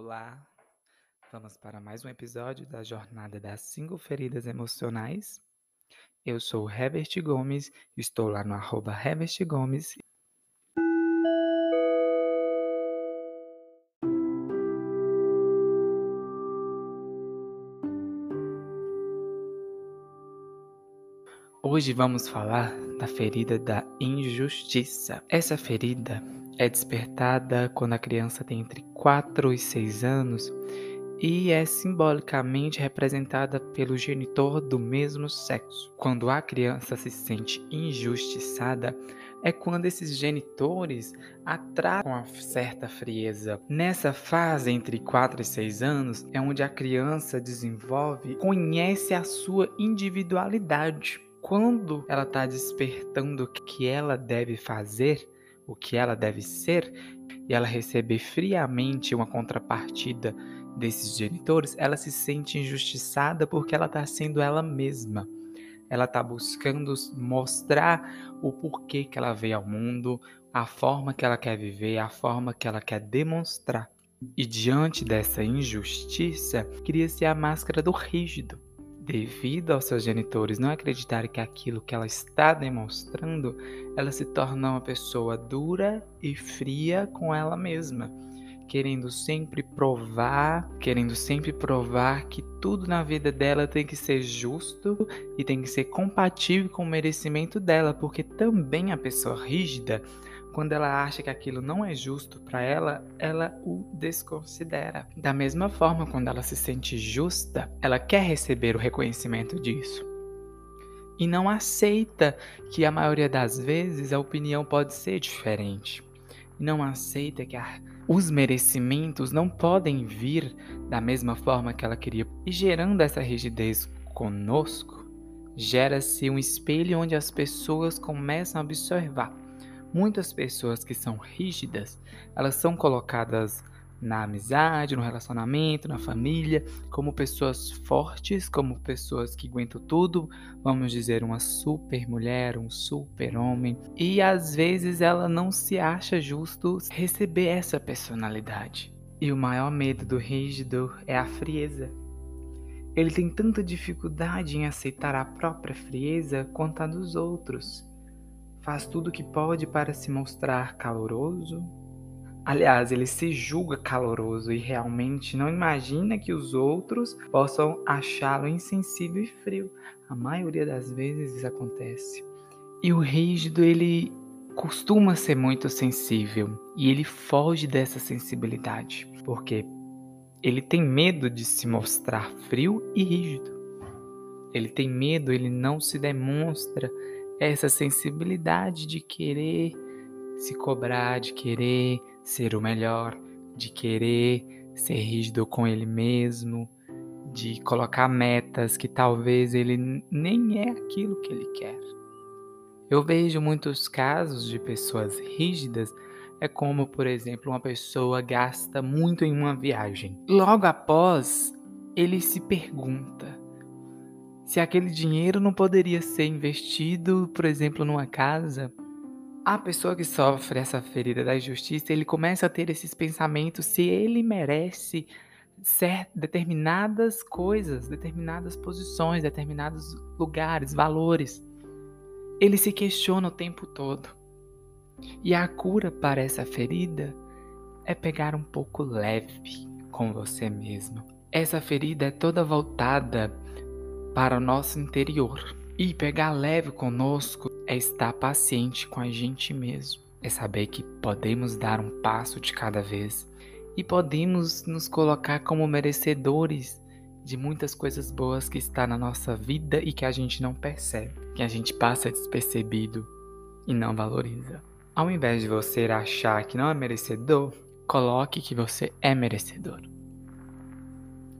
Olá, vamos para mais um episódio da Jornada das Cinco Feridas Emocionais. Eu sou Herbert Gomes, estou lá no arroba Herbert Gomes. Hoje vamos falar da ferida da injustiça. Essa ferida é despertada quando a criança tem entre 4 e 6 anos e é simbolicamente representada pelo genitor do mesmo sexo. Quando a criança se sente injustiçada, é quando esses genitores atraem uma certa frieza. Nessa fase entre 4 e 6 anos é onde a criança desenvolve, conhece a sua individualidade. Quando ela está despertando o que ela deve fazer, o que ela deve ser, e ela receber friamente uma contrapartida desses genitores, ela se sente injustiçada porque ela está sendo ela mesma. Ela está buscando mostrar o porquê que ela veio ao mundo, a forma que ela quer viver, a forma que ela quer demonstrar. E diante dessa injustiça, cria-se a máscara do rígido devido aos seus genitores não acreditarem que aquilo que ela está demonstrando, ela se torna uma pessoa dura e fria com ela mesma, querendo sempre provar, querendo sempre provar que tudo na vida dela tem que ser justo e tem que ser compatível com o merecimento dela, porque também a pessoa rígida quando ela acha que aquilo não é justo para ela, ela o desconsidera. Da mesma forma, quando ela se sente justa, ela quer receber o reconhecimento disso. E não aceita que a maioria das vezes a opinião pode ser diferente. Não aceita que a, os merecimentos não podem vir da mesma forma que ela queria. E gerando essa rigidez conosco, gera-se um espelho onde as pessoas começam a observar Muitas pessoas que são rígidas, elas são colocadas na amizade, no relacionamento, na família, como pessoas fortes, como pessoas que aguentam tudo, vamos dizer, uma super mulher, um super homem. E às vezes ela não se acha justo receber essa personalidade. E o maior medo do rígido é a frieza. Ele tem tanta dificuldade em aceitar a própria frieza quanto a dos outros faz tudo o que pode para se mostrar caloroso. Aliás, ele se julga caloroso e realmente não imagina que os outros possam achá-lo insensível e frio. A maioria das vezes isso acontece. E o rígido, ele costuma ser muito sensível e ele foge dessa sensibilidade, porque ele tem medo de se mostrar frio e rígido. Ele tem medo, ele não se demonstra essa sensibilidade de querer se cobrar, de querer ser o melhor, de querer ser rígido com ele mesmo, de colocar metas que talvez ele nem é aquilo que ele quer. Eu vejo muitos casos de pessoas rígidas, é como, por exemplo, uma pessoa gasta muito em uma viagem. Logo após, ele se pergunta: se aquele dinheiro não poderia ser investido, por exemplo, numa casa, a pessoa que sofre essa ferida da injustiça, ele começa a ter esses pensamentos se ele merece certas determinadas coisas, determinadas posições, determinados lugares, valores. Ele se questiona o tempo todo. E a cura para essa ferida é pegar um pouco leve com você mesmo. Essa ferida é toda voltada para o nosso interior. E pegar leve conosco é estar paciente com a gente mesmo, é saber que podemos dar um passo de cada vez e podemos nos colocar como merecedores de muitas coisas boas que está na nossa vida e que a gente não percebe, que a gente passa despercebido e não valoriza. Ao invés de você achar que não é merecedor, coloque que você é merecedor.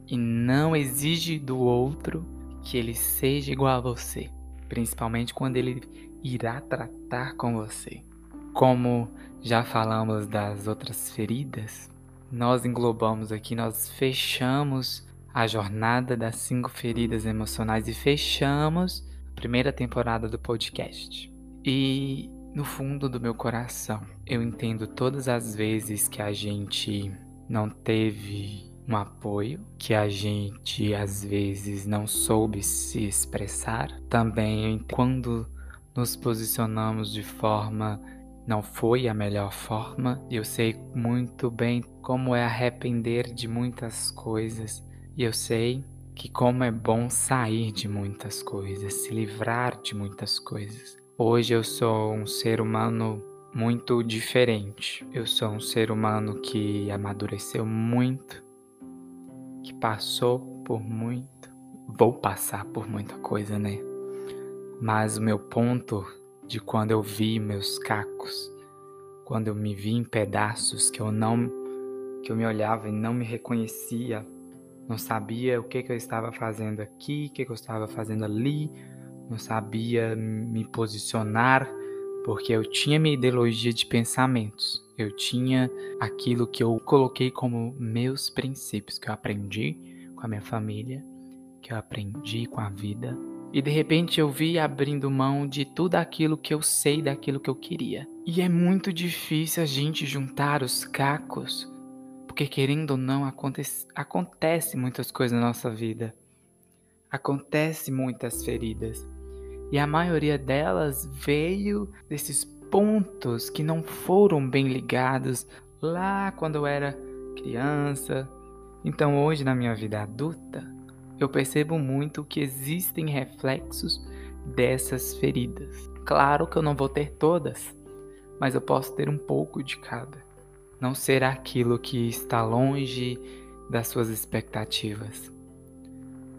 E não exige do outro que ele seja igual a você, principalmente quando ele irá tratar com você. Como já falamos das outras feridas, nós englobamos aqui, nós fechamos a jornada das cinco feridas emocionais e fechamos a primeira temporada do podcast. E no fundo do meu coração, eu entendo todas as vezes que a gente não teve um apoio, que a gente às vezes não soube se expressar. Também quando nos posicionamos de forma não foi a melhor forma. Eu sei muito bem como é arrepender de muitas coisas. E eu sei que como é bom sair de muitas coisas, se livrar de muitas coisas. Hoje eu sou um ser humano muito diferente. Eu sou um ser humano que amadureceu muito, que passou por muito, vou passar por muita coisa, né? Mas o meu ponto de quando eu vi meus cacos, quando eu me vi em pedaços que eu não que eu me olhava e não me reconhecia, não sabia o que, que eu estava fazendo aqui, o que, que eu estava fazendo ali, não sabia me posicionar, porque eu tinha minha ideologia de pensamentos, eu tinha aquilo que eu coloquei como meus princípios, que eu aprendi com a minha família, que eu aprendi com a vida, e de repente eu vi abrindo mão de tudo aquilo que eu sei daquilo que eu queria. E é muito difícil a gente juntar os cacos, porque querendo ou não, acontece, acontece muitas coisas na nossa vida. Acontece muitas feridas. E a maioria delas veio desses pontos que não foram bem ligados lá quando eu era criança. Então hoje na minha vida adulta, eu percebo muito que existem reflexos dessas feridas. Claro que eu não vou ter todas, mas eu posso ter um pouco de cada. Não ser aquilo que está longe das suas expectativas.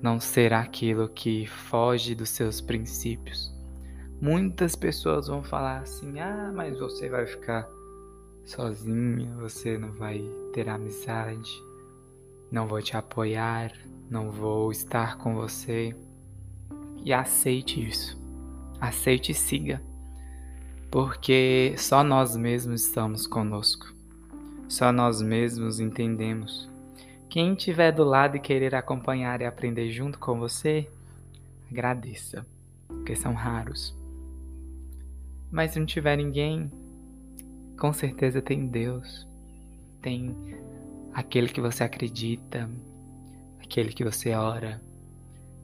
Não ser aquilo que foge dos seus princípios. Muitas pessoas vão falar assim: ah, mas você vai ficar sozinha, você não vai ter amizade, não vou te apoiar, não vou estar com você. E aceite isso. Aceite e siga. Porque só nós mesmos estamos conosco. Só nós mesmos entendemos. Quem estiver do lado e querer acompanhar e aprender junto com você, agradeça, porque são raros. Mas se não tiver ninguém, com certeza tem Deus. Tem aquele que você acredita, aquele que você ora,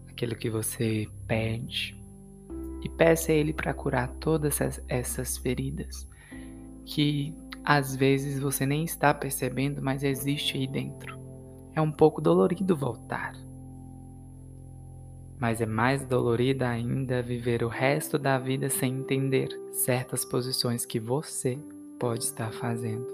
aquele que você pede. E peça a Ele para curar todas essas feridas que às vezes você nem está percebendo, mas existe aí dentro. É um pouco dolorido voltar. Mas é mais dolorido ainda viver o resto da vida sem entender certas posições que você pode estar fazendo.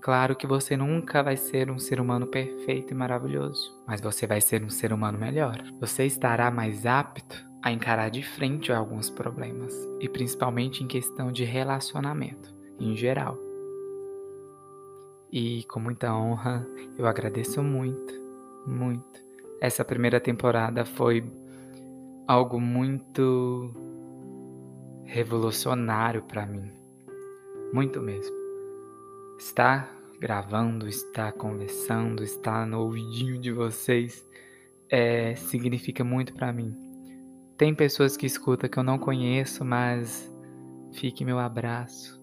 Claro que você nunca vai ser um ser humano perfeito e maravilhoso, mas você vai ser um ser humano melhor. Você estará mais apto a encarar de frente alguns problemas, e principalmente em questão de relacionamento, em geral. E com muita honra, eu agradeço muito, muito. Essa primeira temporada foi algo muito revolucionário para mim. Muito mesmo. Estar gravando, estar conversando, estar no ouvidinho de vocês é, significa muito para mim. Tem pessoas que escutam que eu não conheço, mas fique meu abraço,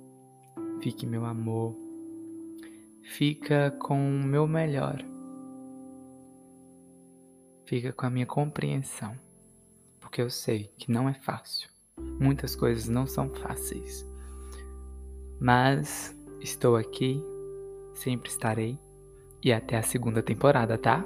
fique meu amor, fica com o meu melhor, fica com a minha compreensão, porque eu sei que não é fácil. Muitas coisas não são fáceis, mas Estou aqui, sempre estarei e até a segunda temporada, tá?